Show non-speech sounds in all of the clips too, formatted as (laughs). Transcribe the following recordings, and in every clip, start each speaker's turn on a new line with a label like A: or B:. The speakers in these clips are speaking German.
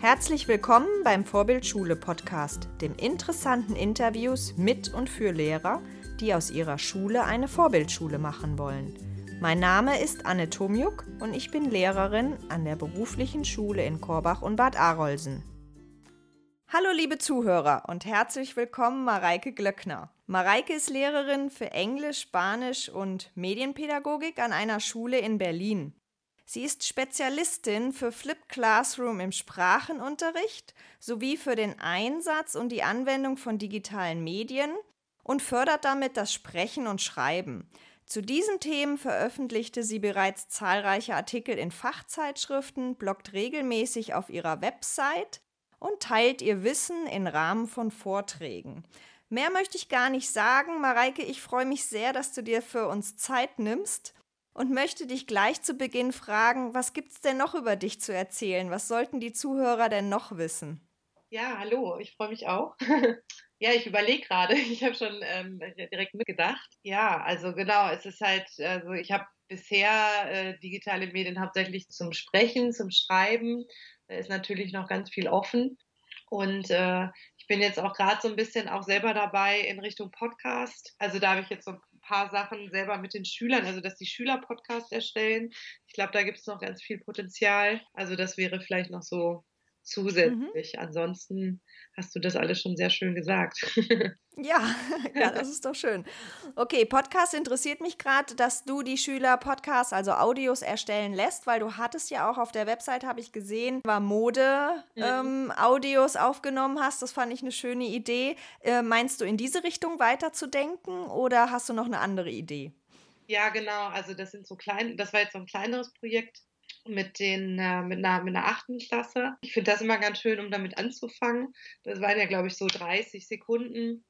A: Herzlich willkommen beim Vorbildschule Podcast, dem interessanten Interviews mit und für Lehrer, die aus ihrer Schule eine Vorbildschule machen wollen. Mein Name ist Anne Tomjuk und ich bin Lehrerin an der beruflichen Schule in Korbach und Bad Arolsen. Hallo liebe Zuhörer und herzlich willkommen Mareike Glöckner. Mareike ist Lehrerin für Englisch, Spanisch und Medienpädagogik an einer Schule in Berlin. Sie ist Spezialistin für Flip Classroom im Sprachenunterricht sowie für den Einsatz und die Anwendung von digitalen Medien und fördert damit das Sprechen und Schreiben. Zu diesen Themen veröffentlichte sie bereits zahlreiche Artikel in Fachzeitschriften, bloggt regelmäßig auf ihrer Website und teilt ihr Wissen in Rahmen von Vorträgen. Mehr möchte ich gar nicht sagen. Mareike, ich freue mich sehr, dass du dir für uns Zeit nimmst und möchte dich gleich zu Beginn fragen, was gibt es denn noch über dich zu erzählen? Was sollten die Zuhörer denn noch wissen?
B: Ja, hallo, ich freue mich auch. (laughs) ja, ich überlege gerade, (laughs) ich habe schon ähm, direkt mitgedacht. Ja, also genau, es ist halt, also ich habe bisher äh, digitale Medien hauptsächlich zum Sprechen, zum Schreiben. Da ist natürlich noch ganz viel offen. Und äh, ich bin jetzt auch gerade so ein bisschen auch selber dabei in Richtung Podcast. Also da habe ich jetzt so paar Sachen selber mit den Schülern, also dass die Schüler Podcast erstellen. Ich glaube, da gibt es noch ganz viel Potenzial. Also das wäre vielleicht noch so zusätzlich. Mhm. Ansonsten hast du das alles schon sehr schön gesagt. (laughs)
A: ja, (laughs) ja, das ist doch schön. Okay, Podcast interessiert mich gerade, dass du die Schüler Podcasts, also Audios erstellen lässt, weil du hattest ja auch auf der Website, habe ich gesehen, war Mode mhm. ähm, Audios aufgenommen hast. Das fand ich eine schöne Idee. Äh, meinst du in diese Richtung weiterzudenken oder hast du noch eine andere Idee?
B: Ja, genau. Also das sind so klein, das war jetzt so ein kleineres Projekt mit, den, äh, mit, einer, mit einer achten Klasse. Ich finde das immer ganz schön, um damit anzufangen. Das waren ja, glaube ich, so 30 Sekunden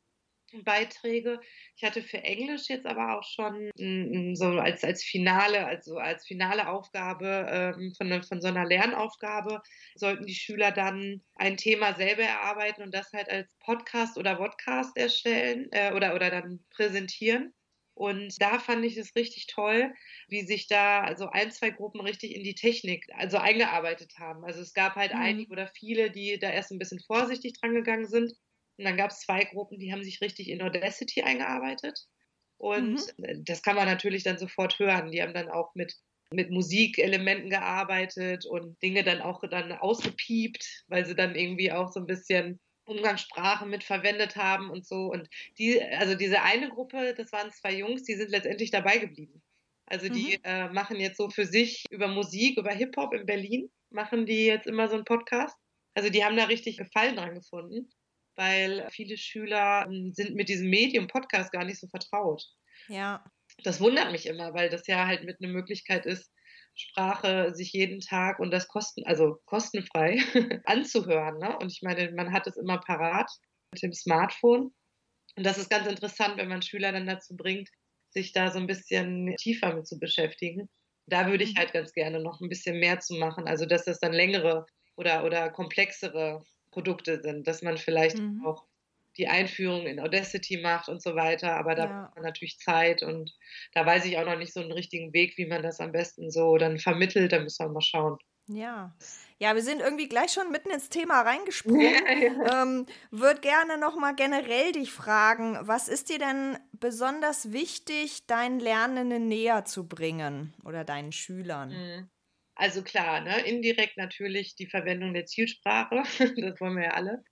B: Beiträge. Ich hatte für Englisch jetzt aber auch schon so als, als Finale, also als finale Aufgabe ähm, von, von so einer Lernaufgabe, sollten die Schüler dann ein Thema selber erarbeiten und das halt als Podcast oder Podcast erstellen äh, oder, oder dann präsentieren. Und da fand ich es richtig toll, wie sich da also ein, zwei Gruppen richtig in die Technik also eingearbeitet haben. Also es gab halt mhm. einige oder viele, die da erst ein bisschen vorsichtig dran gegangen sind. Und dann gab es zwei Gruppen, die haben sich richtig in Audacity eingearbeitet. Und mhm. das kann man natürlich dann sofort hören. Die haben dann auch mit, mit Musikelementen gearbeitet und Dinge dann auch dann ausgepiept, weil sie dann irgendwie auch so ein bisschen Umgangssprache mit verwendet haben und so. Und die, also diese eine Gruppe, das waren zwei Jungs, die sind letztendlich dabei geblieben. Also die mhm. äh, machen jetzt so für sich über Musik, über Hip-Hop in Berlin, machen die jetzt immer so einen Podcast. Also die haben da richtig Gefallen dran gefunden, weil viele Schüler ähm, sind mit diesem Medium Podcast gar nicht so vertraut.
A: Ja.
B: Das wundert mich immer, weil das ja halt mit einer Möglichkeit ist, Sprache sich jeden Tag und das kosten, also kostenfrei (laughs) anzuhören. Ne? Und ich meine, man hat es immer parat mit dem Smartphone. Und das ist ganz interessant, wenn man Schüler dann dazu bringt, sich da so ein bisschen tiefer mit zu beschäftigen. Da würde ich mhm. halt ganz gerne noch ein bisschen mehr zu machen. Also, dass das dann längere oder, oder komplexere Produkte sind, dass man vielleicht mhm. auch die Einführung in Audacity macht und so weiter. Aber da ja. braucht man natürlich Zeit und da weiß ich auch noch nicht so einen richtigen Weg, wie man das am besten so dann vermittelt. Da müssen wir mal schauen.
A: Ja. Ja, wir sind irgendwie gleich schon mitten ins Thema (laughs) reingesprungen. Ja, ja. Ähm, Würde gerne nochmal generell dich fragen, was ist dir denn besonders wichtig, deinen Lernenden näher zu bringen oder deinen Schülern? Mhm.
B: Also klar, ne, indirekt natürlich die Verwendung der Zielsprache, (laughs) das wollen wir ja alle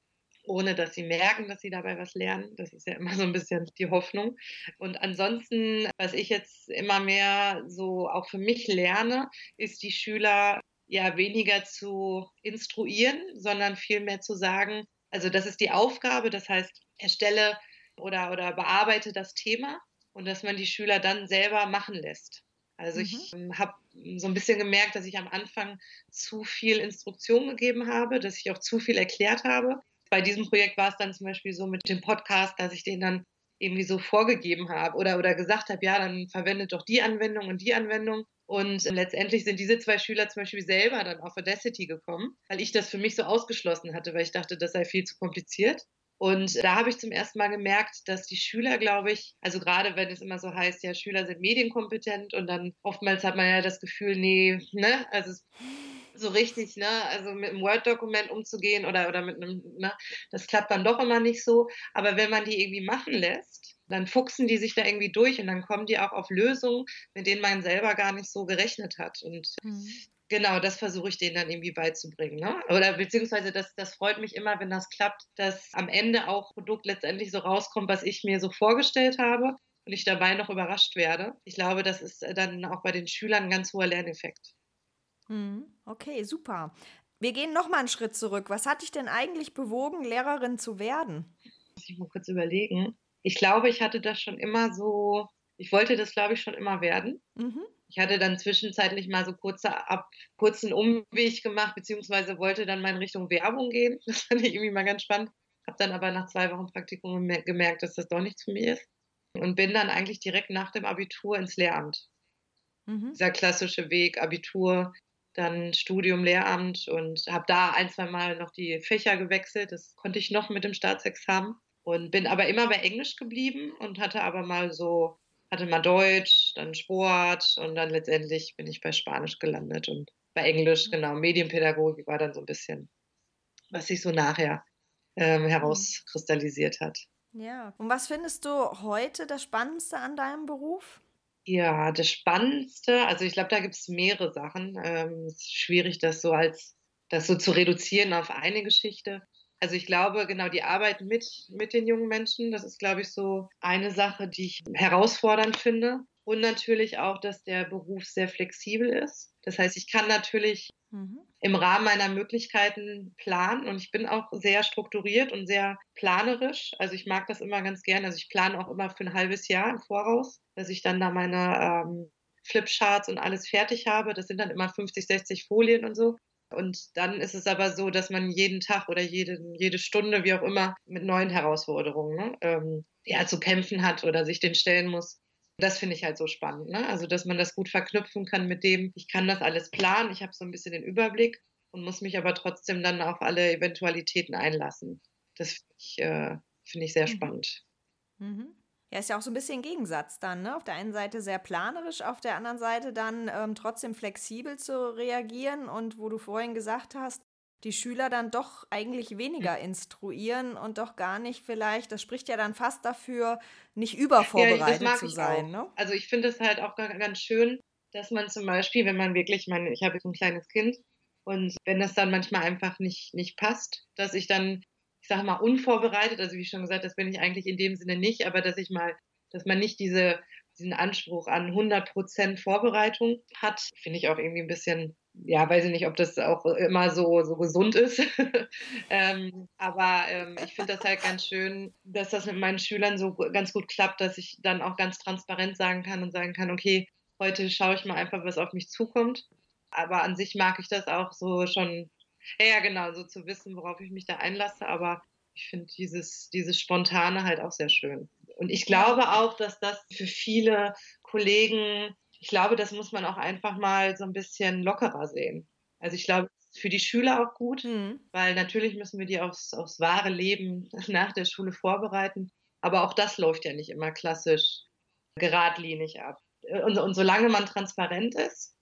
B: ohne dass sie merken, dass sie dabei was lernen. Das ist ja immer so ein bisschen die Hoffnung. Und ansonsten, was ich jetzt immer mehr so auch für mich lerne, ist die Schüler ja weniger zu instruieren, sondern vielmehr zu sagen, also das ist die Aufgabe, das heißt, erstelle oder, oder bearbeite das Thema und dass man die Schüler dann selber machen lässt. Also mhm. ich ähm, habe so ein bisschen gemerkt, dass ich am Anfang zu viel Instruktion gegeben habe, dass ich auch zu viel erklärt habe bei diesem Projekt war es dann zum Beispiel so mit dem Podcast, dass ich den dann irgendwie so vorgegeben habe oder, oder gesagt habe, ja, dann verwendet doch die Anwendung und die Anwendung. Und letztendlich sind diese zwei Schüler zum Beispiel selber dann auf Audacity gekommen, weil ich das für mich so ausgeschlossen hatte, weil ich dachte, das sei viel zu kompliziert. Und da habe ich zum ersten Mal gemerkt, dass die Schüler, glaube ich, also gerade wenn es immer so heißt, ja, Schüler sind medienkompetent und dann oftmals hat man ja das Gefühl, nee, ne, also es so richtig, ne, also mit einem Word-Dokument umzugehen oder, oder mit einem, ne, das klappt dann doch immer nicht so. Aber wenn man die irgendwie machen lässt, dann fuchsen die sich da irgendwie durch und dann kommen die auch auf Lösungen, mit denen man selber gar nicht so gerechnet hat. Und mhm. genau, das versuche ich denen dann irgendwie beizubringen. Ne? Oder beziehungsweise das, das freut mich immer, wenn das klappt, dass am Ende auch Produkt letztendlich so rauskommt, was ich mir so vorgestellt habe und ich dabei noch überrascht werde. Ich glaube, das ist dann auch bei den Schülern ein ganz hoher Lerneffekt.
A: Mhm. Okay, super. Wir gehen noch mal einen Schritt zurück. Was hat dich denn eigentlich bewogen, Lehrerin zu werden?
B: Muss ich mal kurz überlegen. Ich glaube, ich hatte das schon immer so, ich wollte das, glaube ich, schon immer werden. Mhm. Ich hatte dann zwischenzeitlich mal so kurze ab, kurzen Umweg gemacht, beziehungsweise wollte dann mal in Richtung Werbung gehen. (laughs) Das fand ich irgendwie mal ganz spannend. Habe dann aber nach zwei Wochen Praktikum gemerkt, dass das doch nichts für mich ist. Und bin dann eigentlich direkt nach dem Abitur ins Lehramt. Mhm. Dieser klassische Weg, Abitur, dann Studium, Lehramt und habe da ein, zwei Mal noch die Fächer gewechselt. Das konnte ich noch mit dem Staatsexamen und bin aber immer bei Englisch geblieben und hatte aber mal so, hatte mal Deutsch, dann Sport und dann letztendlich bin ich bei Spanisch gelandet und bei Englisch, genau, Medienpädagogik war dann so ein bisschen, was sich so nachher ähm, herauskristallisiert hat.
A: Ja, und was findest du heute das Spannendste an deinem Beruf?
B: Ja, das Spannendste, also ich glaube, da gibt es mehrere Sachen. Ähm, es ist schwierig, das so als das so zu reduzieren auf eine Geschichte. Also ich glaube, genau die Arbeit mit, mit den jungen Menschen, das ist, glaube ich, so eine Sache, die ich herausfordernd finde. Und natürlich auch, dass der Beruf sehr flexibel ist. Das heißt, ich kann natürlich mhm. im Rahmen meiner Möglichkeiten planen und ich bin auch sehr strukturiert und sehr planerisch. Also ich mag das immer ganz gerne. Also ich plane auch immer für ein halbes Jahr im Voraus, dass ich dann da meine ähm, Flipcharts und alles fertig habe. Das sind dann immer 50, 60 Folien und so. Und dann ist es aber so, dass man jeden Tag oder jede, jede Stunde, wie auch immer, mit neuen Herausforderungen ne, ähm, ja, zu kämpfen hat oder sich den stellen muss. Das finde ich halt so spannend. Ne? Also, dass man das gut verknüpfen kann mit dem, ich kann das alles planen, ich habe so ein bisschen den Überblick und muss mich aber trotzdem dann auf alle Eventualitäten einlassen. Das finde ich, äh, find ich sehr mhm. spannend.
A: Mhm. Ja, ist ja auch so ein bisschen Gegensatz dann, ne? Auf der einen Seite sehr planerisch, auf der anderen Seite dann ähm, trotzdem flexibel zu reagieren und wo du vorhin gesagt hast, die Schüler dann doch eigentlich weniger instruieren und doch gar nicht vielleicht, das spricht ja dann fast dafür, nicht übervorbereitet ja, zu sein. Ne?
B: Also ich finde es halt auch ganz schön, dass man zum Beispiel, wenn man wirklich, mein, ich habe jetzt ein kleines Kind und wenn das dann manchmal einfach nicht, nicht passt, dass ich dann ich sage mal, unvorbereitet, also wie schon gesagt, das bin ich eigentlich in dem Sinne nicht, aber dass ich mal, dass man nicht diese, diesen Anspruch an 100% Vorbereitung hat, finde ich auch irgendwie ein bisschen, ja, weiß ich nicht, ob das auch immer so, so gesund ist. (laughs) ähm, aber ähm, ich finde das halt ganz schön, dass das mit meinen Schülern so ganz gut klappt, dass ich dann auch ganz transparent sagen kann und sagen kann, okay, heute schaue ich mal einfach, was auf mich zukommt. Aber an sich mag ich das auch so schon ja, ja, genau, so zu wissen, worauf ich mich da einlasse, aber ich finde dieses, dieses Spontane halt auch sehr schön. Und ich glaube auch, dass das für viele Kollegen, ich glaube, das muss man auch einfach mal so ein bisschen lockerer sehen. Also ich glaube, für die Schüler auch gut, mhm. weil natürlich müssen wir die aufs, aufs wahre Leben (laughs) nach der Schule vorbereiten. Aber auch das läuft ja nicht immer klassisch geradlinig ab. Und, und solange man transparent ist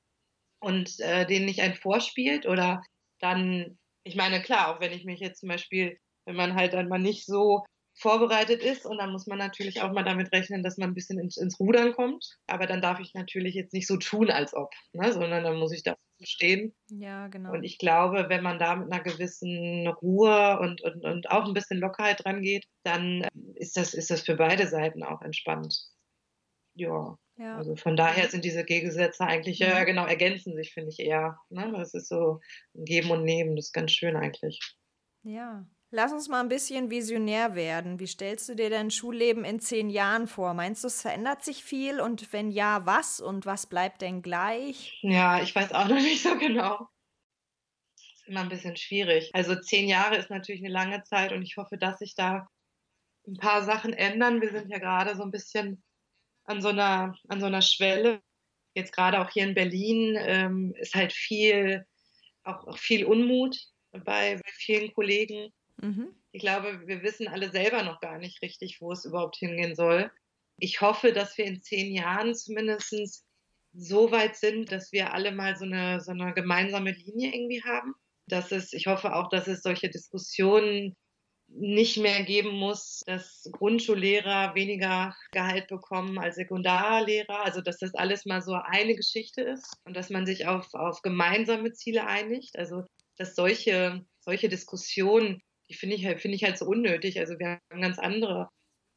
B: und äh, denen nicht ein vorspielt oder dann, ich meine, klar, auch wenn ich mich jetzt zum Beispiel, wenn man halt dann mal nicht so vorbereitet ist und dann muss man natürlich auch mal damit rechnen, dass man ein bisschen ins, ins Rudern kommt. Aber dann darf ich natürlich jetzt nicht so tun, als ob, ne? sondern dann muss ich da stehen.
A: Ja, genau.
B: Und ich glaube, wenn man da mit einer gewissen Ruhe und, und, und auch ein bisschen Lockerheit dran geht, dann ist das, ist das für beide Seiten auch entspannt. Ja. Ja. Also von daher sind diese Gegensätze eigentlich, ja, mhm. genau, ergänzen sich, finde ich eher. Ne? Das ist so ein Geben und Nehmen, das ist ganz schön eigentlich.
A: Ja. Lass uns mal ein bisschen visionär werden. Wie stellst du dir dein Schulleben in zehn Jahren vor? Meinst du, es verändert sich viel? Und wenn ja, was? Und was bleibt denn gleich?
B: Ja, ich weiß auch (laughs) noch nicht so genau. Ist immer ein bisschen schwierig. Also zehn Jahre ist natürlich eine lange Zeit und ich hoffe, dass sich da ein paar Sachen ändern. Wir sind ja gerade so ein bisschen an so einer, an so einer Schwelle. Jetzt gerade auch hier in Berlin ähm, ist halt viel, auch, auch viel Unmut bei, bei vielen Kollegen. Mhm. Ich glaube, wir wissen alle selber noch gar nicht richtig, wo es überhaupt hingehen soll. Ich hoffe, dass wir in zehn Jahren zumindest so weit sind, dass wir alle mal so eine, so eine gemeinsame Linie irgendwie haben. Dass es, ich hoffe auch, dass es solche Diskussionen nicht mehr geben muss, dass Grundschullehrer weniger Gehalt bekommen als Sekundarlehrer. Also dass das alles mal so eine Geschichte ist und dass man sich auf, auf gemeinsame Ziele einigt. Also dass solche, solche Diskussionen, finde ich, halt, finde ich halt so unnötig. Also wir haben ganz andere,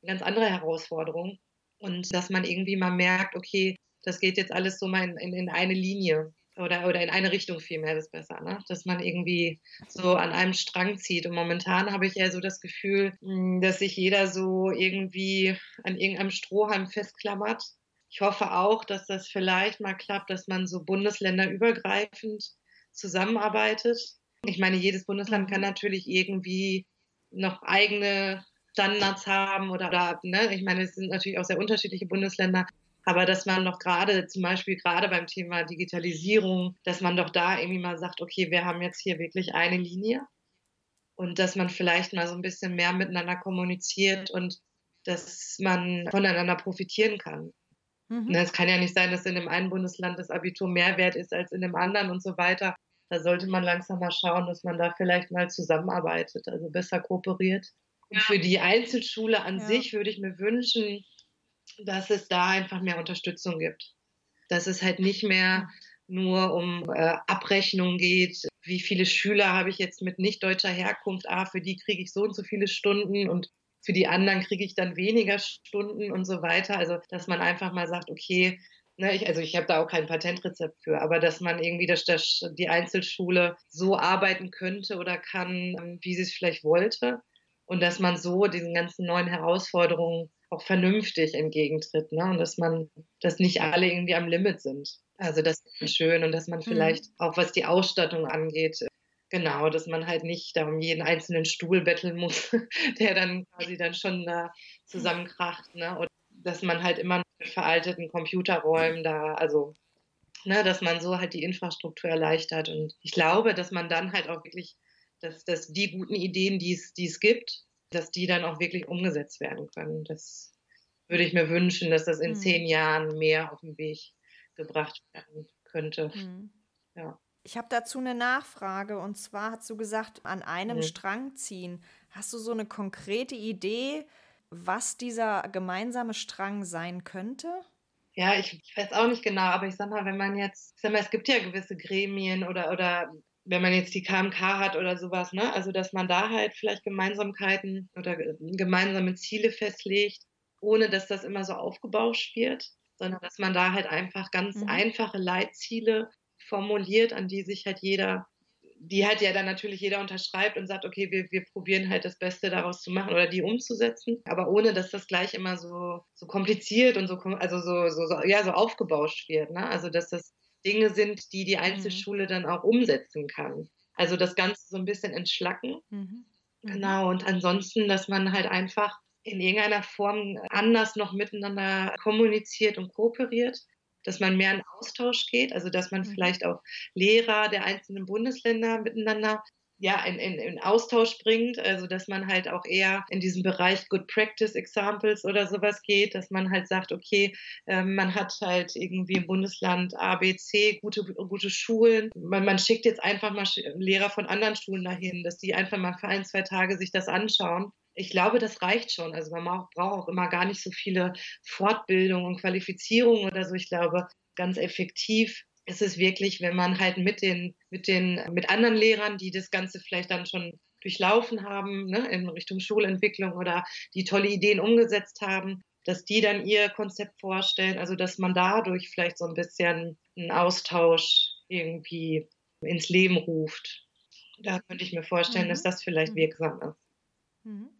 B: ganz andere Herausforderungen. Und dass man irgendwie mal merkt, okay, das geht jetzt alles so mal in, in, in eine Linie oder, oder in eine Richtung vielmehr, ist besser, ne? dass man irgendwie so an einem Strang zieht. Und momentan habe ich ja so das Gefühl, hm, dass sich jeder so irgendwie an irgendeinem Strohhalm festklammert. Ich hoffe auch, dass das vielleicht mal klappt, dass man so bundesländerübergreifend zusammenarbeitet. Ich meine, jedes Bundesland kann natürlich irgendwie noch eigene Standards haben oder, oder ne? ich meine, es sind natürlich auch sehr unterschiedliche Bundesländer. Aber dass man doch gerade, zum Beispiel gerade beim Thema Digitalisierung, dass man doch da irgendwie mal sagt, okay, wir haben jetzt hier wirklich eine Linie und dass man vielleicht mal so ein bisschen mehr miteinander kommuniziert und dass man voneinander profitieren kann. Mhm. Ne, es kann ja nicht sein, dass in dem einen Bundesland das Abitur mehr wert ist als in dem anderen und so weiter. Da sollte man langsam mal schauen, dass man da vielleicht mal zusammenarbeitet, also besser kooperiert. Und für die Einzelschule an ja. sich würde ich mir wünschen, dass es da einfach mehr Unterstützung gibt. Dass es halt nicht mehr nur um äh, Abrechnung geht, wie viele Schüler habe ich jetzt mit nicht deutscher Herkunft, ah, für die kriege ich so und so viele Stunden und für die anderen kriege ich dann weniger Stunden und so weiter. Also, dass man einfach mal sagt, okay, ne, ich, also ich habe da auch kein Patentrezept für, aber dass man irgendwie das, das, die Einzelschule so arbeiten könnte oder kann, wie sie es vielleicht wollte und dass man so diesen ganzen neuen Herausforderungen auch vernünftig entgegentritt, ne? Und dass man, dass nicht alle irgendwie am Limit sind. Also das ist schön und dass man mhm. vielleicht mhm. auch was die Ausstattung angeht, genau, dass man halt nicht da um jeden einzelnen Stuhl betteln muss, (laughs) der dann quasi dann schon da zusammenkracht, ne? Und dass man halt immer mit veralteten Computerräumen da, also ne, dass man so halt die Infrastruktur erleichtert. Und ich glaube, dass man dann halt auch wirklich, dass, dass die guten Ideen, die es, die es gibt, dass die dann auch wirklich umgesetzt werden können. Das würde ich mir wünschen, dass das in mhm. zehn Jahren mehr auf den Weg gebracht werden könnte. Mhm. Ja.
A: Ich habe dazu eine Nachfrage und zwar hast du gesagt, an einem mhm. Strang ziehen. Hast du so eine konkrete Idee, was dieser gemeinsame Strang sein könnte?
B: Ja, ich weiß auch nicht genau, aber ich sag mal, wenn man jetzt, ich sag mal, es gibt ja gewisse Gremien oder, oder wenn man jetzt die KMK hat oder sowas, ne? Also dass man da halt vielleicht Gemeinsamkeiten oder gemeinsame Ziele festlegt, ohne dass das immer so aufgebauscht wird, sondern dass man da halt einfach ganz mhm. einfache Leitziele formuliert, an die sich halt jeder, die halt ja dann natürlich jeder unterschreibt und sagt, okay, wir, wir probieren halt das Beste daraus zu machen oder die umzusetzen, aber ohne dass das gleich immer so, so kompliziert und so, also so, so, so ja, so aufgebauscht wird. Ne? Also dass das Dinge sind, die die mhm. Einzelschule mhm. dann auch umsetzen kann. Also das Ganze so ein bisschen entschlacken. Mhm. mhm. Genau, und ansonsten, dass man halt einfach in irgendeiner Form anders noch miteinander kommuniziert und kooperiert, dass man mehr in Austausch geht, also dass man mhm. vielleicht auch Lehrer der einzelnen Bundesländer miteinander ja, in, in, in Austausch bringt, also dass man halt auch eher in diesem Bereich Good Practice Examples oder sowas geht, dass man halt sagt, okay, äh, man hat halt irgendwie im Bundesland A, B, C gute, gute Schulen. Man, man schickt jetzt einfach mal Lehrer von anderen Schulen dahin, dass die einfach mal für ein, zwei Tage sich das anschauen. Ich glaube, das reicht schon. Also man braucht auch immer gar nicht so viele Fortbildungen und Qualifizierungen oder so. Ich glaube, ganz effektiv ist es wirklich, wenn man halt mit den, mit den, mit anderen Lehrern, die das Ganze vielleicht dann schon durchlaufen haben, ne, in Richtung Schulentwicklung oder die tolle Ideen umgesetzt haben, dass die dann ihr Konzept vorstellen, also dass man dadurch vielleicht so ein bisschen einen Austausch irgendwie ins Leben ruft. Da könnte ich mir vorstellen, mhm. dass das vielleicht mhm. wirksam ist.
A: Mhm.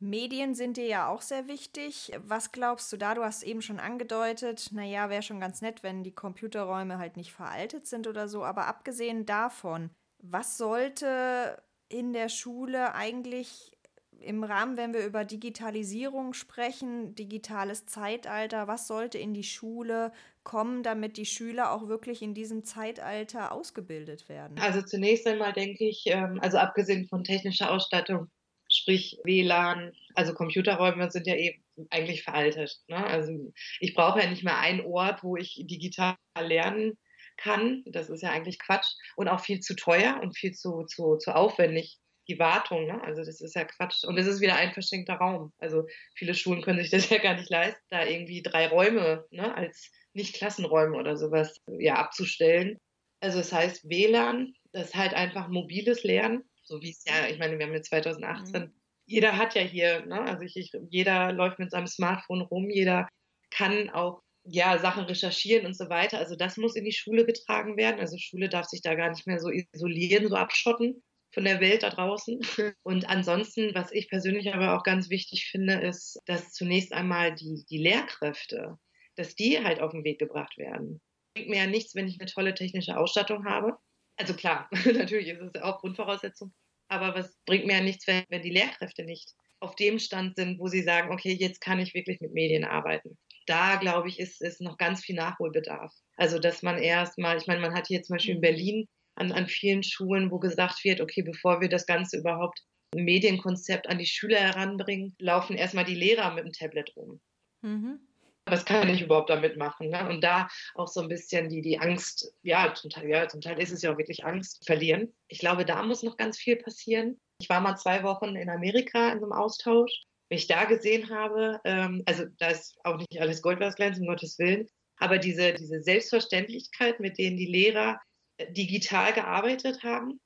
A: Medien sind dir ja auch sehr wichtig. Was glaubst du da? Du hast eben schon angedeutet, naja, wäre schon ganz nett, wenn die Computerräume halt nicht veraltet sind oder so. Aber abgesehen davon, was sollte in der Schule eigentlich im Rahmen, wenn wir über Digitalisierung sprechen, digitales Zeitalter, was sollte in die Schule kommen, damit die Schüler auch wirklich in diesem Zeitalter ausgebildet werden?
B: Also zunächst einmal denke ich, ähm, also abgesehen von technischer Ausstattung, sprich WLAN, also Computerräume sind ja eben eigentlich veraltet. Ne? Also ich brauche ja nicht mehr einen Ort, wo ich digital lernen kann. Das ist ja eigentlich Quatsch und auch viel zu teuer und viel zu, zu, zu aufwendig. Die Wartung, ne? also das ist ja Quatsch. Und es ist wieder ein verschenkter Raum. Also viele Schulen können sich das (laughs) ja gar nicht leisten, da irgendwie drei Räume ne, als nicht Klassenräume oder sowas ja, abzustellen. Also das heißt WLAN, das ist halt einfach mobiles Lernen, so wie es ja, ich meine, wir haben jetzt 2018, mhm. jeder hat ja hier, ne? also ich, ich, jeder läuft mit seinem Smartphone rum, jeder kann auch ja, Sachen recherchieren und so weiter. Also das muss in die Schule getragen werden. Also Schule darf sich da gar nicht mehr so isolieren, so abschotten von der Welt da draußen. (laughs) Und ansonsten, was ich persönlich aber auch ganz wichtig finde, ist, dass zunächst einmal die, die Lehrkräfte, dass die halt auf den Weg gebracht werden. Bringt mir ja nichts, wenn ich eine tolle technische Ausstattung habe. Also klar, (laughs) natürlich ist es auch Grundvoraussetzung. Aber was bringt mir ja nichts, wenn, wenn die Lehrkräfte nicht auf dem Stand sind, wo sie sagen, okay, jetzt kann ich wirklich mit Medien arbeiten da, glaube ich, ist, ist noch ganz viel Nachholbedarf. Also, dass man erstmal, ich meine, man hat hier zum Beispiel in mhm. Berlin an, an vielen Schulen, wo gesagt wird, okay, bevor wir das Ganze überhaupt ein Medienkonzept an die Schüler heranbringen, laufen erstmal die Lehrer mit dem Tablet rum. Mhm. Was kann ich überhaupt damit machen? Ne? Und da auch so ein bisschen die, die Angst, ja zum, Teil, ja, zum Teil ist es ja auch wirklich Angst, verlieren. Ich glaube, da muss noch ganz viel passieren. Ich war mal zwei Wochen in Amerika in so einem Austausch wenn ich da gesehen habe, ähm, also da ist auch nicht alles Gold, was glänzt, um Gottes Willen, aber diese, diese Selbstverständlichkeit, mit denen die Lehrer äh, digital gearbeitet haben,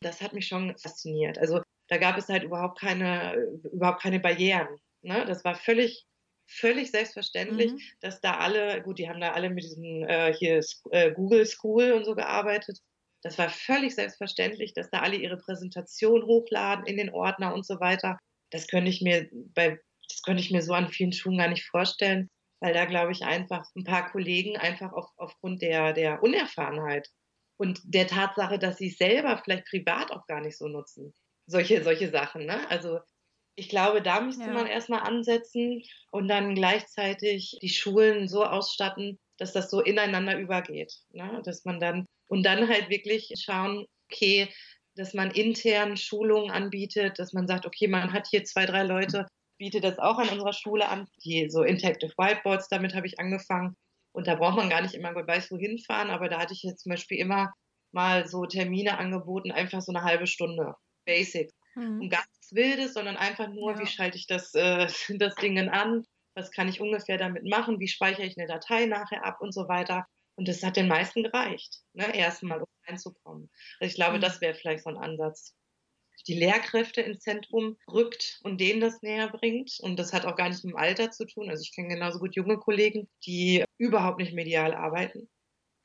B: das hat mich schon fasziniert. Also da gab es halt überhaupt keine, überhaupt keine Barrieren. Ne? Das war völlig, völlig selbstverständlich, mhm. dass da alle, gut, die haben da alle mit diesem äh, hier äh, Google School und so gearbeitet. Das war völlig selbstverständlich, dass da alle ihre Präsentation hochladen in den Ordner und so weiter das könnte ich mir bei, das könnte ich mir so an vielen Schulen gar nicht vorstellen, weil da glaube ich einfach ein paar Kollegen einfach auf, aufgrund der, der Unerfahrenheit und der Tatsache, dass sie es selber vielleicht privat auch gar nicht so nutzen. Solche, solche Sachen, ne? Also ich glaube, da müsste ja. man erstmal ansetzen und dann gleichzeitig die Schulen so ausstatten, dass das so ineinander übergeht. Ne? Dass man dann und dann halt wirklich schauen, okay, dass man intern Schulungen anbietet, dass man sagt, okay, man hat hier zwei, drei Leute, bietet das auch an unserer Schule an, die so Interactive Whiteboards, damit habe ich angefangen. Und da braucht man gar nicht immer Gott weiß wohin fahren, aber da hatte ich jetzt zum Beispiel immer mal so Termine angeboten, einfach so eine halbe Stunde. Basics. Mhm. Und gar nichts Wildes, sondern einfach nur, ja. wie schalte ich das, äh, (laughs) das Ding an? Was kann ich ungefähr damit machen? Wie speichere ich eine Datei nachher ab und so weiter? Und das hat den meisten gereicht, ne? erstmal um reinzukommen. Also ich glaube, mhm. das wäre vielleicht so ein Ansatz. Die Lehrkräfte ins Zentrum rückt und denen das näher bringt. Und das hat auch gar nicht mit dem Alter zu tun. Also ich kenne genauso gut junge Kollegen, die überhaupt nicht medial arbeiten.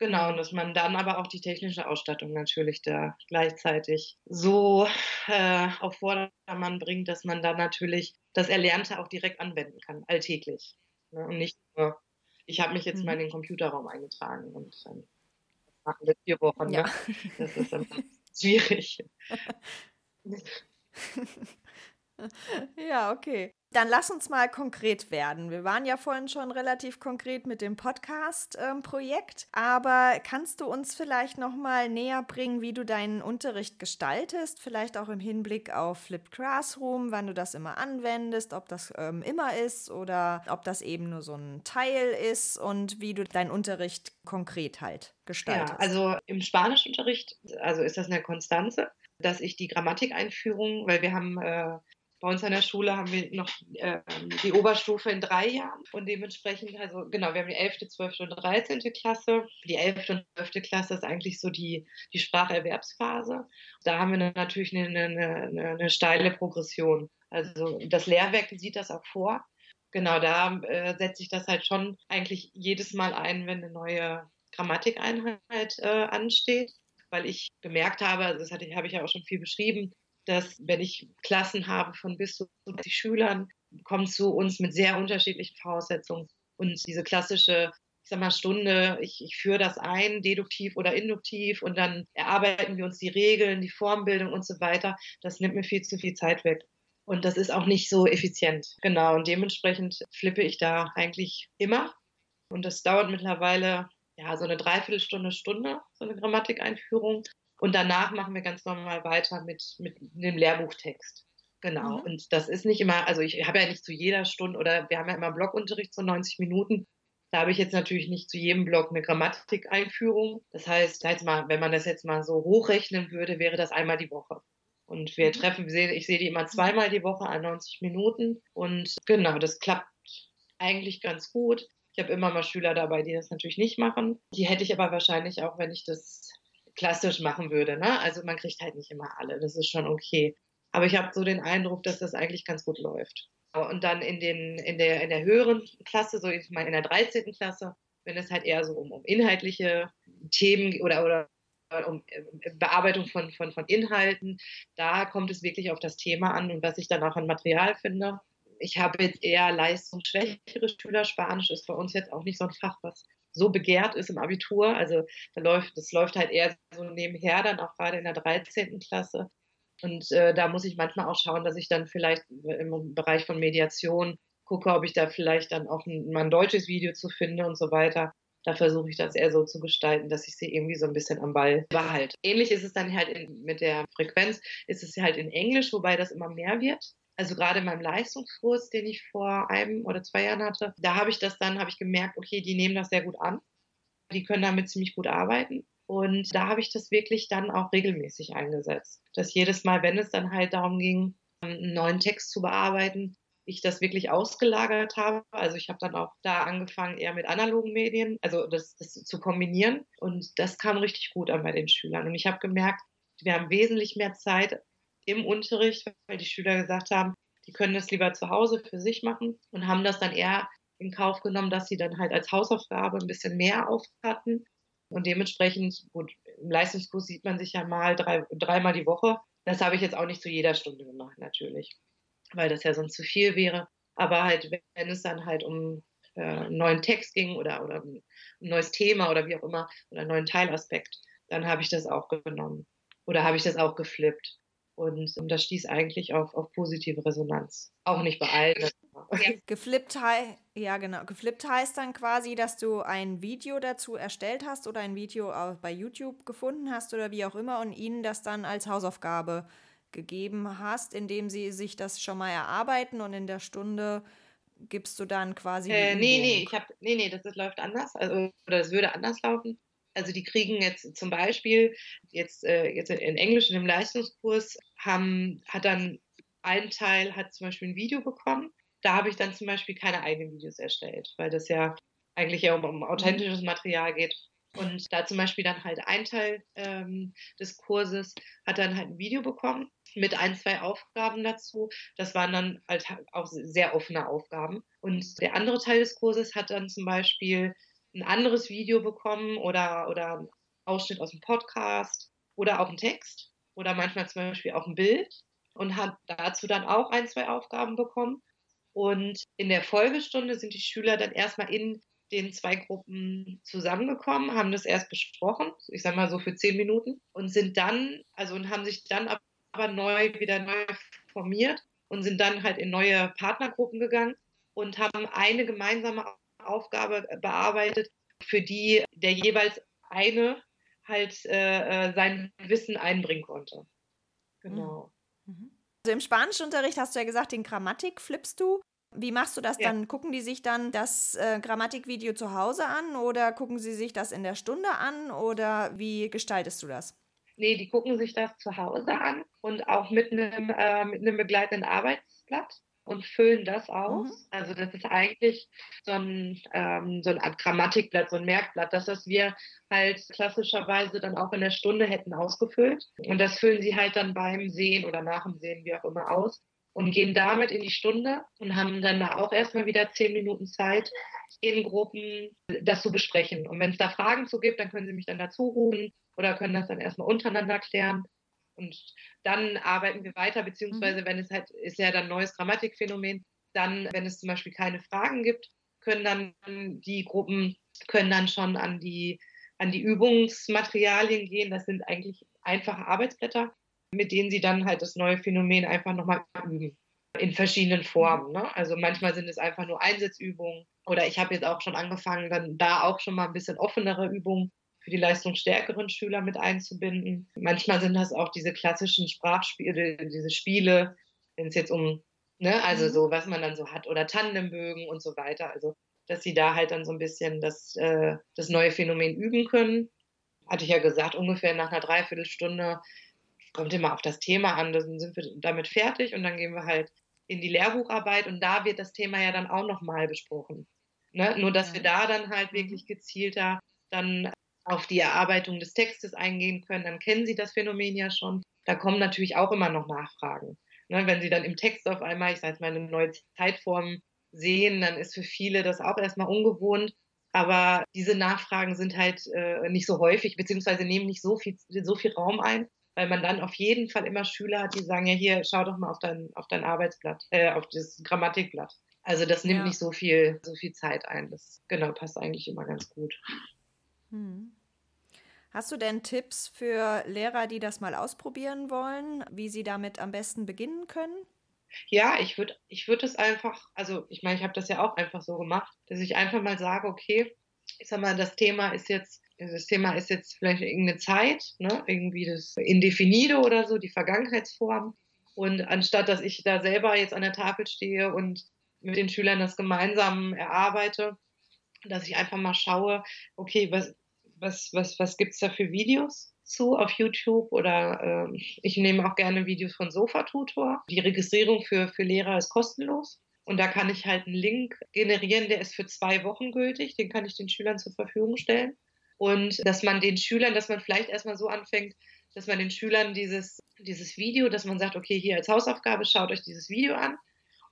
B: Genau, und dass man dann aber auch die technische Ausstattung natürlich da gleichzeitig so äh, auf Vordermann bringt, dass man dann natürlich das Erlernte auch direkt anwenden kann, alltäglich. Ne? Und nicht nur ich habe mich jetzt mhm. mal in den Computerraum eingetragen und dann machen wir vier Wochen. Ja. Ne? Das ist dann (laughs) schwierig. (laughs) (laughs)
A: ja, okay. Dann lass uns mal konkret werden. Wir waren ja vorhin schon relativ konkret mit dem Podcast-Projekt, ähm, aber kannst du uns vielleicht noch mal näher bringen, wie du deinen Unterricht gestaltest? Vielleicht auch im Hinblick auf Flipped Classroom, wann du das immer anwendest, ob das ähm, immer ist oder ob das eben nur so ein Teil ist und wie du deinen Unterricht konkret halt gestaltest.
B: Ja, also im Spanischunterricht, also ist das eine Konstanze dass ich die Grammatikeinführung, weil wir haben äh, bei uns an der Schule haben wir noch äh, die Oberstufe in drei Jahren und dementsprechend, also genau, wir haben die 11., 12. und 13. Klasse. Die 11. und 12. Klasse ist eigentlich so die, die Spracherwerbsphase. Da haben wir natürlich eine, eine, eine, steile Progression. Also das Lehrwerk sieht das auch vor. Genau, da äh, setze ich das halt schon eigentlich jedes Mal ein, wenn eine neue Grammatikeinheit äh, ansteht, weil ich gemerkt habe, das hatte, habe ich ja auch schon viel beschrieben, dass wenn ich Klassen habe von bis zu 20 Schülern, kommen zu uns mit sehr unterschiedlichen Voraussetzungen. Und diese klassische, ich sag mal, Stunde, ich, ich führe das ein, deduktiv oder induktiv, und dann erarbeiten wir uns die Regeln, die Formbildung und so weiter, das nimmt mir viel zu viel Zeit weg. Und das ist auch nicht so effizient. Genau. Und dementsprechend flippe ich da eigentlich immer. Und das dauert mittlerweile ja so eine Dreiviertelstunde, Stunde, so eine Grammatikeinführung. Und danach machen wir ganz normal weiter mit, mit dem Lehrbuchtext. Genau. Mhm. Und das ist nicht immer, also ich habe ja nicht zu jeder Stunde oder wir haben ja immer Blockunterricht so 90 Minuten. Da habe ich jetzt natürlich nicht zu jedem Block eine Grammatikeinführung. Das heißt, jetzt mal, wenn man das jetzt mal so hochrechnen würde, wäre das einmal die Woche. Und wir mhm. treffen, ich sehe die immer zweimal die Woche an 90 Minuten. Und genau, das klappt eigentlich ganz gut. Ich habe immer mal Schüler dabei, die das natürlich nicht machen. Die hätte ich aber wahrscheinlich auch, wenn ich das klassisch machen würde. Ne? Also man kriegt halt nicht immer alle. Das ist schon okay. Aber ich habe so den Eindruck, dass das eigentlich ganz gut läuft. Und dann in, den, in, der, in der höheren Klasse, so ich meine in der 13. Klasse, wenn es halt eher so um, um inhaltliche Themen oder, oder um äh, Bearbeitung von, von, von Inhalten, da kommt es wirklich auf das Thema an und was ich dann auch an Material finde. Ich habe jetzt eher leistungsschwächere Schüler. Spanisch ist bei uns jetzt auch nicht so ein Fach, was so begehrt ist im Abitur. Also da läuft, das läuft halt eher so nebenher, dann auch gerade in der 13. Klasse. Und äh, da muss ich manchmal auch schauen, dass ich dann vielleicht im Bereich von Mediation gucke, ob ich da vielleicht dann auch ein, mal ein deutsches Video zu finde und so weiter. Da versuche ich das eher so zu gestalten, dass ich sie irgendwie so ein bisschen am Ball behalte. Ähnlich ist es dann halt in, mit der Frequenz, ist es halt in Englisch, wobei das immer mehr wird. Also gerade in meinem Leistungskurs, den ich vor einem oder zwei Jahren hatte, da habe ich das dann, habe ich gemerkt, okay, die nehmen das sehr gut an. Die können damit ziemlich gut arbeiten. Und da habe ich das wirklich dann auch regelmäßig eingesetzt. Dass jedes Mal, wenn es dann halt darum ging, einen neuen Text zu bearbeiten, ich das wirklich ausgelagert habe. Also ich habe dann auch da angefangen, eher mit analogen Medien, also das, das zu kombinieren. Und das kam richtig gut an bei den Schülern. Und ich habe gemerkt, wir haben wesentlich mehr Zeit im Unterricht, weil die Schüler gesagt haben, die können das lieber zu Hause für sich machen und haben das dann eher in Kauf genommen, dass sie dann halt als Hausaufgabe ein bisschen mehr aufhatten und dementsprechend, gut, im Leistungskurs sieht man sich ja mal drei, dreimal die Woche. Das habe ich jetzt auch nicht zu jeder Stunde gemacht, natürlich, weil das ja sonst zu viel wäre. Aber halt, wenn es dann halt um äh, einen neuen Text ging oder, oder ein neues Thema oder wie auch immer, oder einen neuen Teilaspekt, dann habe ich das auch genommen. Oder habe ich das auch geflippt. Und, das stieß eigentlich auf, auf positive Resonanz. Auch nicht bei allen. (laughs)
A: Ja. Geflippt, ja, genau. Geflippt heißt dann quasi, dass du ein Video dazu erstellt hast oder ein Video bei YouTube gefunden hast oder wie auch immer und ihnen das dann als Hausaufgabe gegeben hast, indem sie sich das schon mal erarbeiten und in der Stunde gibst du dann quasi.
B: Äh, nee, nee, ich hab, nee, nee, das, das läuft anders. Also, oder es würde anders laufen. Also die kriegen jetzt zum Beispiel, jetzt, äh, jetzt in Englisch in dem Leistungskurs, haben, hat dann ein Teil hat zum Beispiel ein Video bekommen. Da habe ich dann zum Beispiel keine eigenen Videos erstellt, weil das ja eigentlich ja um, um authentisches Material geht. Und da zum Beispiel dann halt ein Teil ähm, des Kurses hat dann halt ein Video bekommen mit ein, zwei Aufgaben dazu. Das waren dann halt auch sehr offene Aufgaben. Und der andere Teil des Kurses hat dann zum Beispiel ein anderes Video bekommen oder, oder einen Ausschnitt aus dem Podcast oder auch einen Text oder manchmal zum Beispiel auch ein Bild und hat dazu dann auch ein, zwei Aufgaben bekommen. Und in der Folgestunde sind die Schüler dann erstmal in den zwei Gruppen zusammengekommen, haben das erst besprochen, ich sag mal so für zehn Minuten, und sind dann, also und haben sich dann aber neu, wieder neu formiert und sind dann halt in neue Partnergruppen gegangen und haben eine gemeinsame Aufgabe bearbeitet, für die der jeweils eine halt äh, äh sein Wissen einbringen konnte. Genau.
A: Mhm. Also im Spanischunterricht hast du ja gesagt, den Grammatik flippst du. Wie machst du das ja. dann? Gucken die sich dann das äh, Grammatikvideo zu Hause an oder gucken sie sich das in der Stunde an oder wie gestaltest du das?
B: Nee, die gucken sich das zu Hause an und auch mit einem, äh, mit einem begleitenden Arbeitsblatt und füllen das aus. Mhm. Also das ist eigentlich so ein, ähm, so eine Art Grammatikblatt, so ein Merkblatt, das, was wir halt klassischerweise dann auch in der Stunde hätten ausgefüllt. Und das füllen sie halt dann beim Sehen oder nach dem Sehen, wie auch immer, aus und gehen damit in die Stunde und haben dann da auch erstmal wieder zehn Minuten Zeit, in Gruppen das zu besprechen. Und wenn es da Fragen zu gibt, dann können sie mich dann dazu rufen oder können das dann erstmal untereinander klären. Und dann arbeiten wir weiter, beziehungsweise mhm. wenn es halt, ist ja dann neues Grammatikphänomen, dann, wenn es zum Beispiel keine Fragen gibt, können dann die Gruppen, können dann schon an die, an die Übungsmaterialien gehen. Das sind eigentlich einfache Arbeitsblätter, mit denen sie dann halt das neue Phänomen einfach nochmal üben. In verschiedenen Formen. Ne? Also manchmal sind es einfach nur Einsatzübungen. Oder ich habe jetzt auch schon angefangen, dann da auch schon mal ein bisschen offenere Übungen für die leistungsstärkeren Schüler mit einzubinden. Manchmal sind das auch diese klassischen Sprachspiele, diese Spiele, wenn es jetzt um, ne, also mhm. so, was man dann so hat, oder Tandembögen und so weiter. Also, dass sie da halt dann so ein bisschen das, äh, das neue Phänomen üben können. Hatte ich ja gesagt, ungefähr nach einer Dreiviertelstunde kommt immer auf das Thema an, dann sind wir damit fertig und dann gehen wir halt in die Lehrbucharbeit und da wird das Thema ja dann auch nochmal besprochen. Ne? Nur, dass wir da dann halt mhm. wirklich gezielter dann auf die Erarbeitung des Textes eingehen können, dann kennen Sie das Phänomen ja schon. Da kommen natürlich auch immer noch Nachfragen. Ne? Wenn Sie dann im Text auf einmal, ich sage mal, eine neue Zeitform sehen, dann ist für viele das auch erstmal ungewohnt. Aber diese Nachfragen sind halt äh, nicht so häufig, beziehungsweise nehmen nicht so viel, so viel Raum ein, weil man dann auf jeden Fall immer Schüler hat, die sagen, ja, hier, schau doch mal auf dein, auf dein Arbeitsblatt, äh, auf das Grammatikblatt. Also das nimmt ja. nicht so viel, so viel Zeit ein. Das genau passt eigentlich immer ganz gut. Hm.
A: Hast du denn Tipps für Lehrer, die das mal ausprobieren wollen, wie sie damit am besten beginnen können?
B: Ja, ich würde ich würd es einfach, also ich meine, ich habe das ja auch einfach so gemacht, dass ich einfach mal sage, okay, ich sag mal, das Thema ist jetzt, das Thema ist jetzt vielleicht irgendeine Zeit, ne, irgendwie das Indefinido oder so, die Vergangenheitsform. Und anstatt dass ich da selber jetzt an der Tafel stehe und mit den Schülern das gemeinsam erarbeite, dass ich einfach mal schaue, okay, was, was, was, was gibt es da für Videos zu auf YouTube oder äh, ich nehme auch gerne Videos von Sofa-Tutor. Die Registrierung für, für Lehrer ist kostenlos. Und da kann ich halt einen Link generieren, der ist für zwei Wochen gültig. Den kann ich den Schülern zur Verfügung stellen. Und dass man den Schülern, dass man vielleicht erstmal so anfängt, dass man den Schülern dieses, dieses Video, dass man sagt, okay, hier als Hausaufgabe schaut euch dieses Video an.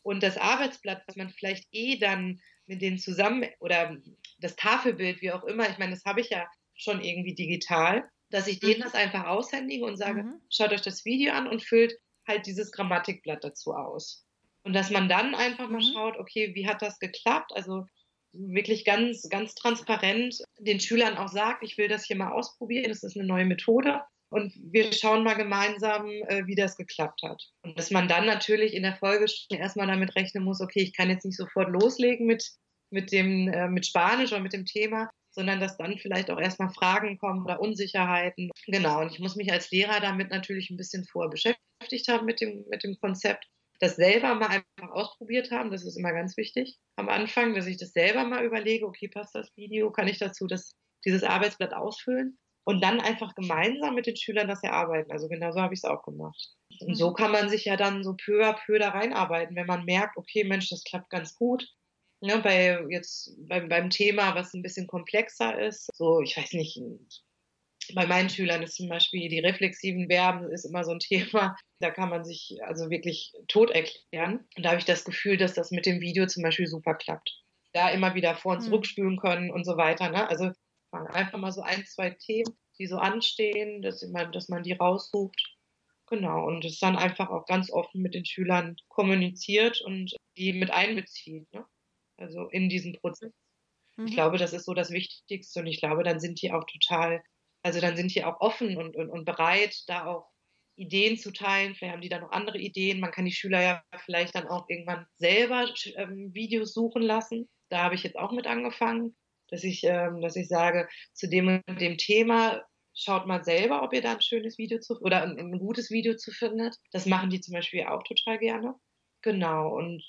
B: Und das Arbeitsblatt, was man vielleicht eh dann mit denen zusammen oder das Tafelbild, wie auch immer, ich meine, das habe ich ja schon irgendwie digital, dass ich denen mhm. das einfach aushändige und sage, mhm. schaut euch das Video an und füllt halt dieses Grammatikblatt dazu aus. Und dass man dann einfach mal mhm. schaut, okay, wie hat das geklappt? Also wirklich ganz, ganz transparent den Schülern auch sagt, ich will das hier mal ausprobieren, das ist eine neue Methode und wir schauen mal gemeinsam, äh, wie das geklappt hat. Und dass man dann natürlich in der Folge erstmal damit rechnen muss, okay, ich kann jetzt nicht sofort loslegen mit, mit dem, äh, mit Spanisch oder mit dem Thema, sondern dass dann vielleicht auch erstmal Fragen kommen oder Unsicherheiten. Genau. Und ich muss mich als Lehrer damit natürlich ein bisschen vorher beschäftigt haben mit dem, mit dem Konzept. Das selber mal einfach ausprobiert haben, das ist immer ganz wichtig am Anfang, dass ich das selber mal überlege, okay, passt das Video, kann ich dazu das, dieses Arbeitsblatt ausfüllen? und dann einfach gemeinsam mit den Schülern das erarbeiten. Also genau so habe ich es auch gemacht. Und so mhm. kann man sich ja dann so peu à peu da reinarbeiten, wenn man merkt, okay, Mensch, das klappt ganz gut. Ne, bei jetzt beim, beim Thema, was ein bisschen komplexer ist, so ich weiß nicht, bei meinen Schülern ist zum Beispiel die reflexiven Verben ist immer so ein (laughs) Thema. Da kann man sich also wirklich tot erklären. Und da habe ich das Gefühl, dass das mit dem Video zum Beispiel super klappt. Da immer wieder vor und mhm. zurückspülen können und so weiter. Ne? Also Einfach mal so ein, zwei Themen, die so anstehen, dass man, dass man die raussucht. Genau, und es dann einfach auch ganz offen mit den Schülern kommuniziert und die mit einbezieht. Ne? Also in diesen Prozess. Mhm. Ich glaube, das ist so das Wichtigste und ich glaube, dann sind die auch total, also dann sind die auch offen und, und, und bereit, da auch Ideen zu teilen. Vielleicht haben die da noch andere Ideen. Man kann die Schüler ja vielleicht dann auch irgendwann selber ähm, Videos suchen lassen. Da habe ich jetzt auch mit angefangen dass ich, ähm, dass ich sage, zu dem und dem Thema schaut mal selber, ob ihr da ein schönes Video zu oder ein, ein gutes Video zu findet. Das machen die zum Beispiel auch total gerne. Genau. Und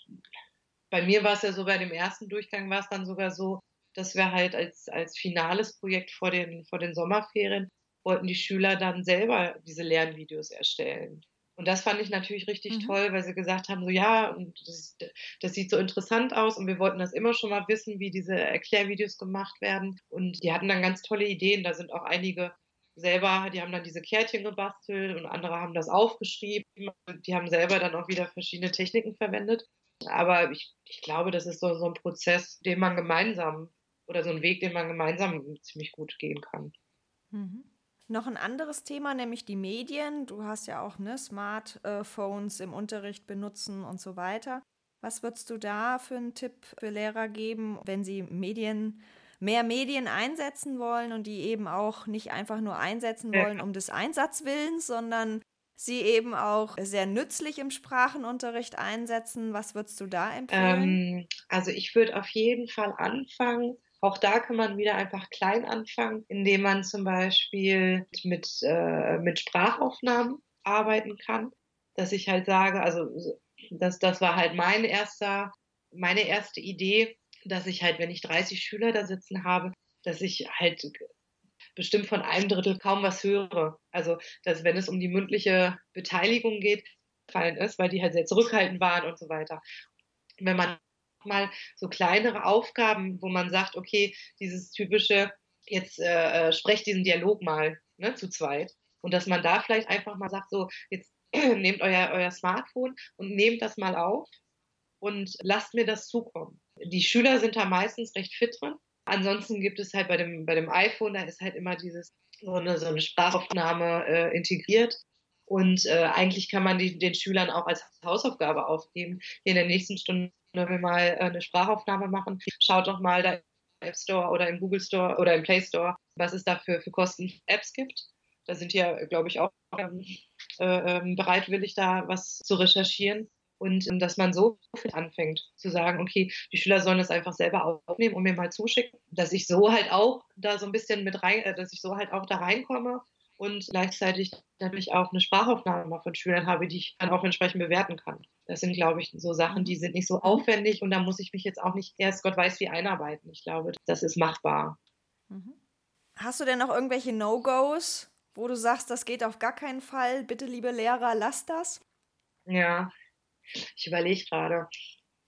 B: bei mir war es ja so, bei dem ersten Durchgang war es dann sogar so, dass wir halt als, als finales Projekt vor den, vor den Sommerferien wollten die Schüler dann selber diese Lernvideos erstellen. Und das fand ich natürlich richtig mhm. toll, weil sie gesagt haben, so ja, und das, das, sieht so interessant aus und wir wollten das immer schon mal wissen, wie diese Erklärvideos gemacht werden. Und die hatten dann ganz tolle Ideen. Da sind auch einige selber, die haben dann diese Kärtchen gebastelt und andere haben das aufgeschrieben. Die haben selber dann auch wieder verschiedene Techniken verwendet. Aber ich, ich glaube, das ist so, so ein Prozess, den man gemeinsam oder so ein Weg, den man gemeinsam ziemlich gut gehen kann.
A: Mhm. Noch ein anderes Thema, nämlich die Medien. Du hast ja auch ne, Smartphones im Unterricht benutzen und so weiter. Was würdest du da für einen Tipp für Lehrer geben, wenn sie Medien, mehr Medien einsetzen wollen und die eben auch nicht einfach nur einsetzen wollen um des Einsatzwillens, sondern sie eben auch sehr nützlich im Sprachenunterricht einsetzen? Was würdest du da empfehlen?
B: Ähm, also ich würde auf jeden Fall anfangen, auch da kann man wieder einfach klein anfangen, indem man zum Beispiel mit, äh, mit Sprachaufnahmen arbeiten kann. dass ich halt sage, also das, das war halt mein erster, meine erste Idee, dass ich halt, wenn ich 30 Schüler da sitzen habe, dass ich halt bestimmt von einem Drittel kaum was höre. Also, dass wenn es um die mündliche Beteiligung geht, fallen ist, weil die halt sehr zurückhaltend waren und so weiter. Wenn man mal so kleinere Aufgaben, wo man sagt, okay, dieses typische, jetzt äh, äh sprecht diesen Dialog mal ne, zu zweit. Und dass man da vielleicht einfach mal sagt, so, jetzt (clears throat) nehmt euer, euer Smartphone und nehmt das mal auf und lasst mir das zukommen. Die Schüler sind da meistens recht fit drin. Ansonsten gibt es halt bei dem, bei dem iPhone, da ist halt immer dieses, so eine, so eine Sprachaufnahme äh, integriert. Und äh, eigentlich kann man die, den Schülern auch als Hausaufgabe aufgeben. Hier in der nächsten Stunde wir mal äh, eine Sprachaufnahme machen. Schaut doch mal da im App Store oder im Google Store oder im Play Store, was es da für, für Kosten Apps gibt. Da sind ja, glaube ich, auch ähm, äh, ähm, bereitwillig, da was zu recherchieren. Und ähm, dass man so anfängt zu sagen, okay, die Schüler sollen es einfach selber aufnehmen und mir mal zuschicken, dass ich so halt auch da so ein bisschen mit rein, äh, dass ich so halt auch da reinkomme und gleichzeitig natürlich auch eine Sprachaufnahme von Schülern habe, die ich dann auch entsprechend bewerten kann. Das sind, glaube ich, so Sachen, die sind nicht so aufwendig und da muss ich mich jetzt auch nicht erst Gott weiß wie einarbeiten. Ich glaube, das ist machbar.
A: Mhm. Hast du denn noch irgendwelche No-Gos, wo du sagst, das geht auf gar keinen Fall, bitte liebe Lehrer, lasst das?
B: Ja, ich überlege gerade.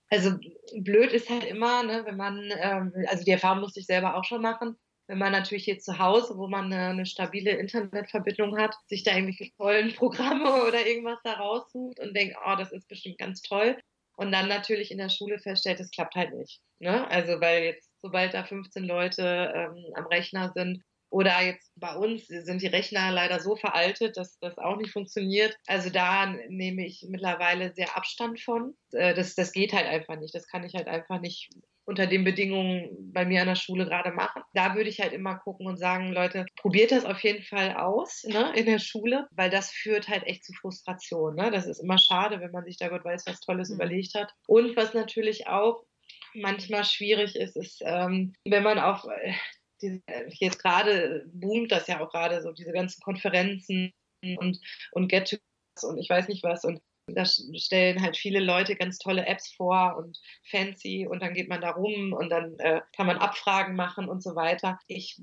B: Also blöd ist halt immer, ne, wenn man, ähm, also die Erfahrung musste ich selber auch schon machen, wenn man natürlich hier zu Hause, wo man eine, eine stabile Internetverbindung hat, sich da irgendwelche tollen Programme (laughs) oder irgendwas da raussucht und denkt, oh, das ist bestimmt ganz toll. Und dann natürlich in der Schule feststellt, es klappt halt nicht. Ne? Also weil jetzt, sobald da 15 Leute ähm, am Rechner sind, oder jetzt bei uns sind die Rechner leider so veraltet, dass das auch nicht funktioniert. Also da nehme ich mittlerweile sehr Abstand von. Äh, das, das geht halt einfach nicht. Das kann ich halt einfach nicht unter den Bedingungen bei mir an der Schule gerade machen. Da würde ich halt immer gucken und sagen, Leute, probiert das auf jeden Fall aus ne, in der Schule, weil das führt halt echt zu Frustration. Ne? Das ist immer schade, wenn man sich da Gott weiß was Tolles mhm. überlegt hat. Und was natürlich auch manchmal schwierig ist, ist, ähm, wenn man auf jetzt gerade boomt das ja auch gerade so, diese ganzen Konferenzen und, und get und ich weiß nicht was. Und da stellen halt viele Leute ganz tolle Apps vor und fancy und dann geht man da rum und dann äh, kann man Abfragen machen und so weiter. Ich,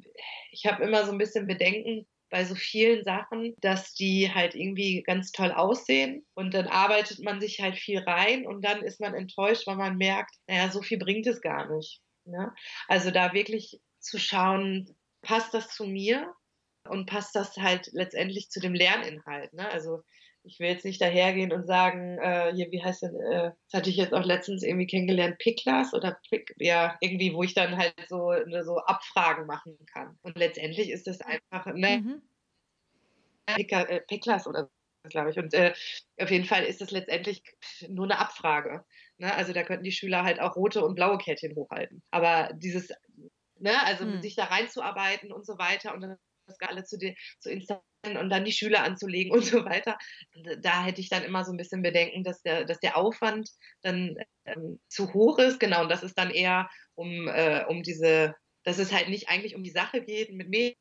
B: ich habe immer so ein bisschen Bedenken, bei so vielen Sachen, dass die halt irgendwie ganz toll aussehen und dann arbeitet man sich halt viel rein und dann ist man enttäuscht, weil man merkt, naja, so viel bringt es gar nicht. Ne? Also da wirklich zu schauen, passt das zu mir und passt das halt letztendlich zu dem Lerninhalt. Ne? Also ich will jetzt nicht dahergehen und sagen, äh, hier, wie heißt denn, äh, das hatte ich jetzt auch letztens irgendwie kennengelernt, Picklas oder Pick, ja, irgendwie, wo ich dann halt so, ne, so Abfragen machen kann. Und letztendlich ist das einfach, ne, mhm. Picklas äh, oder glaube ich. Und äh, auf jeden Fall ist es letztendlich nur eine Abfrage. Ne? Also da könnten die Schüler halt auch rote und blaue Kärtchen hochhalten. Aber dieses, ne, also mhm. sich da reinzuarbeiten und so weiter und dann das alle zu, zu installieren und dann die Schüler anzulegen und so weiter. Da hätte ich dann immer so ein bisschen Bedenken, dass der, dass der Aufwand dann ähm, zu hoch ist. Genau, und dass es dann eher um, äh, um diese, dass es halt nicht eigentlich um die Sache geht mit Medien,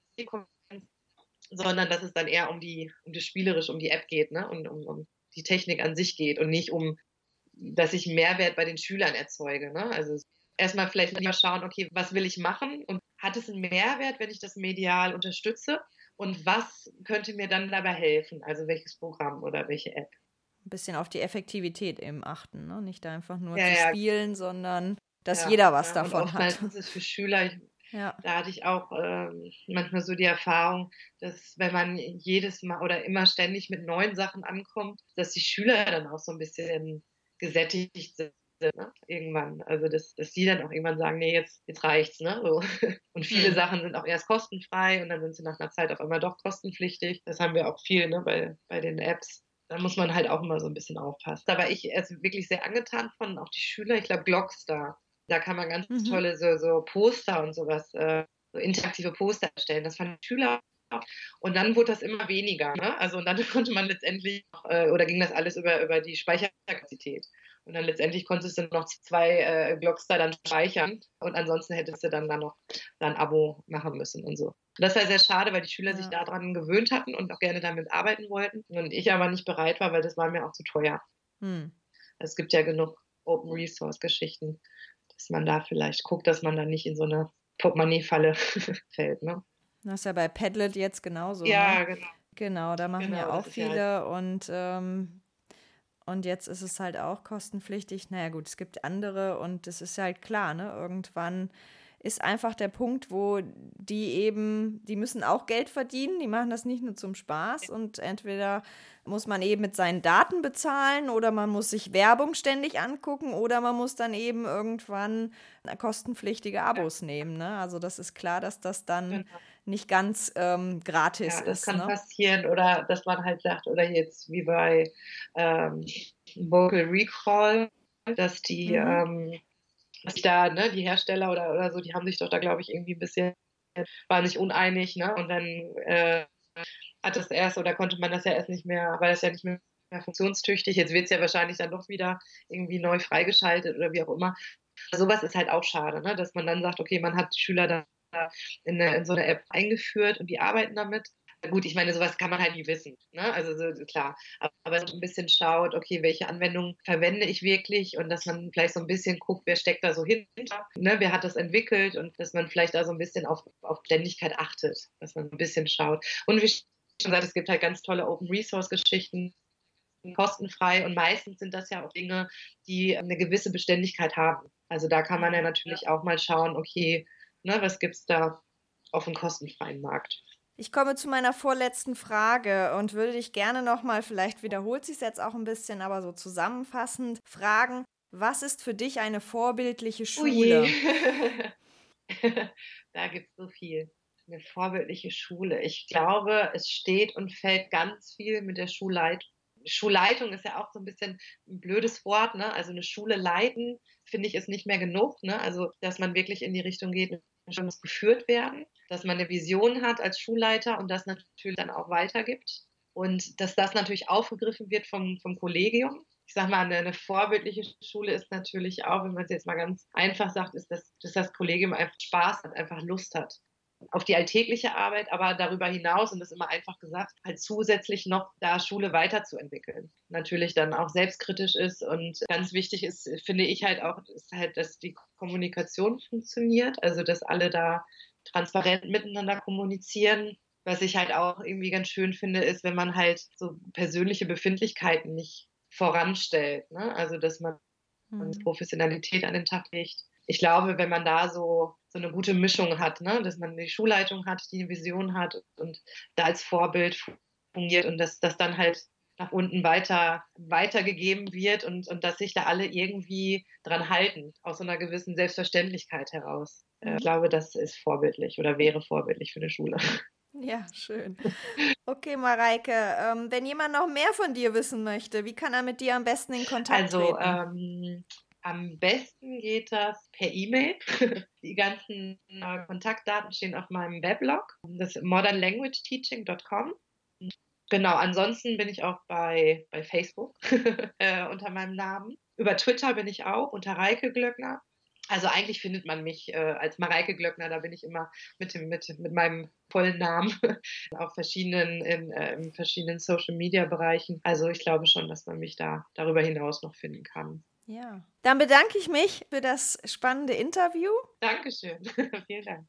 B: sondern dass es dann eher um die, um das Spielerische, um die App geht, ne? Und um, um die Technik an sich geht und nicht um, dass ich Mehrwert bei den Schülern erzeuge. Ne? Also erstmal vielleicht lieber schauen, okay, was will ich machen und hat es einen Mehrwert, wenn ich das medial unterstütze? Und was könnte mir dann dabei helfen? Also welches Programm oder welche App?
A: Ein bisschen auf die Effektivität eben achten, ne? nicht einfach nur ja, zu ja. spielen, sondern dass ja, jeder was davon hat.
B: Ist es (laughs) für Schüler, ich, da hatte ich auch ähm, manchmal so die Erfahrung, dass wenn man jedes Mal oder immer ständig mit neuen Sachen ankommt, dass die Schüler dann auch so ein bisschen gesättigt sind ne? irgendwann. Also dass, dass die dann auch irgendwann sagen, nee, jetzt, jetzt reicht's, ne? So. (laughs) Und viele mhm. Sachen sind auch erst kostenfrei und dann sind sie nach einer Zeit auf einmal doch kostenpflichtig. Das haben wir auch viel, ne, bei, bei den Apps. Da muss man halt auch immer so ein bisschen aufpassen. Da war ich also wirklich sehr angetan von, auch die Schüler, ich glaube Blockstar. Da kann man ganz mhm. tolle so, so Poster und sowas, äh, so interaktive Poster erstellen. Das fanden die Schüler Und dann wurde das immer weniger. Ne? Also und dann (laughs) konnte man letztendlich, äh, oder ging das alles über, über die Speicherkapazität. Und dann letztendlich konntest du noch zwei äh, Blockstar dann speichern und ansonsten hättest du dann, dann noch ein Abo machen müssen und so. Das war sehr schade, weil die Schüler ja. sich daran gewöhnt hatten und auch gerne damit arbeiten wollten. Und ich aber nicht bereit war, weil das war mir auch zu teuer. Hm. Es gibt ja genug Open Resource Geschichten, dass man da vielleicht guckt, dass man da nicht in so eine Portemonnaie-Falle (laughs) fällt. Ne?
A: Das ist ja bei Padlet jetzt genauso.
B: Ja,
A: ne?
B: genau.
A: Genau, da machen genau, ja auch viele ja und ähm, und jetzt ist es halt auch kostenpflichtig. Naja, gut, es gibt andere und es ist halt klar, ne? Irgendwann ist einfach der Punkt, wo die eben, die müssen auch Geld verdienen, die machen das nicht nur zum Spaß und entweder muss man eben mit seinen Daten bezahlen oder man muss sich Werbung ständig angucken oder man muss dann eben irgendwann kostenpflichtige Abos ja. nehmen. Ne? Also das ist klar, dass das dann genau. nicht ganz ähm, gratis
B: ja, das
A: ist.
B: Das kann
A: ne?
B: passieren oder dass man halt sagt, oder jetzt wie bei ähm, Vocal Recall, dass die, mhm. ähm, dass da, ne, die Hersteller oder, oder so, die haben sich doch da, glaube ich, irgendwie ein bisschen, waren nicht uneinig, ne? Und dann äh, hat das erst oder konnte man das ja erst nicht mehr, weil das ja nicht mehr funktionstüchtig. Jetzt wird es ja wahrscheinlich dann doch wieder irgendwie neu freigeschaltet oder wie auch immer. Sowas ist halt auch schade, ne? dass man dann sagt, okay, man hat Schüler da in, eine, in so eine App eingeführt und die arbeiten damit. Gut, ich meine, sowas kann man halt nie wissen. Ne? Also so, klar, aber so ein bisschen schaut, okay, welche Anwendungen verwende ich wirklich und dass man vielleicht so ein bisschen guckt, wer steckt da so hinter, ne? wer hat das entwickelt und dass man vielleicht da so ein bisschen auf, auf Ständigkeit achtet, dass man ein bisschen schaut. Und wie schon gesagt, es gibt halt ganz tolle Open Resource Geschichten, kostenfrei und meistens sind das ja auch Dinge, die eine gewisse Beständigkeit haben. Also da kann man ja natürlich auch mal schauen, okay, ne, was gibt es da auf dem kostenfreien Markt.
A: Ich komme zu meiner vorletzten Frage und würde dich gerne nochmal, vielleicht wiederholt sich es jetzt auch ein bisschen, aber so zusammenfassend fragen, was ist für dich eine vorbildliche Schule? (laughs)
B: da gibt es so viel. Eine vorbildliche Schule. Ich glaube, es steht und fällt ganz viel mit der Schulleitung. Schulleitung ist ja auch so ein bisschen ein blödes Wort, ne? Also eine Schule leiten, finde ich, ist nicht mehr genug, ne? Also, dass man wirklich in die Richtung geht, schon muss geführt werden, dass man eine Vision hat als Schulleiter und das natürlich dann auch weitergibt. Und dass das natürlich aufgegriffen wird vom, vom Kollegium. Ich sage mal, eine, eine, vorbildliche Schule ist natürlich auch, wenn man es jetzt mal ganz einfach sagt, ist, dass, dass das Kollegium einfach Spaß hat, einfach Lust hat auf die alltägliche Arbeit, aber darüber hinaus, und das immer einfach gesagt, halt zusätzlich noch da Schule weiterzuentwickeln. Natürlich dann auch selbstkritisch ist und ganz wichtig ist, finde ich halt auch, ist halt, dass die Kommunikation funktioniert, also dass alle da transparent miteinander kommunizieren. Was ich halt auch irgendwie ganz schön finde, ist, wenn man halt so persönliche Befindlichkeiten nicht voranstellt. Ne? Also dass man mhm. Professionalität an den Tag legt ich glaube, wenn man da so, so eine gute Mischung hat, ne, dass man die Schulleitung hat, die eine Vision hat und da als Vorbild fungiert und dass das dann halt nach unten weiter weitergegeben wird und, und dass sich da alle irgendwie dran halten, aus so einer gewissen Selbstverständlichkeit heraus. Ich glaube, das ist vorbildlich oder wäre vorbildlich für eine Schule.
A: Ja, schön. Okay, Mareike, ähm, wenn jemand noch mehr von dir wissen möchte, wie kann er mit dir am besten in Kontakt
B: also,
A: treten?
B: Also, ähm, am besten geht das per E-Mail. (laughs) Die ganzen äh, Kontaktdaten stehen auf meinem Weblog. Das ist modernlanguageteaching.com. Genau, ansonsten bin ich auch bei, bei Facebook (laughs) äh, unter meinem Namen. Über Twitter bin ich auch unter Reike Glöckner. Also eigentlich findet man mich äh, als Mareike Glöckner, da bin ich immer mit, dem, mit, mit meinem vollen Namen (laughs) auf verschiedenen, in, äh, in verschiedenen Social Media Bereichen. Also ich glaube schon, dass man mich da darüber hinaus noch finden kann.
A: Ja. Dann bedanke ich mich für das spannende Interview.
B: Dankeschön. (laughs) Vielen Dank.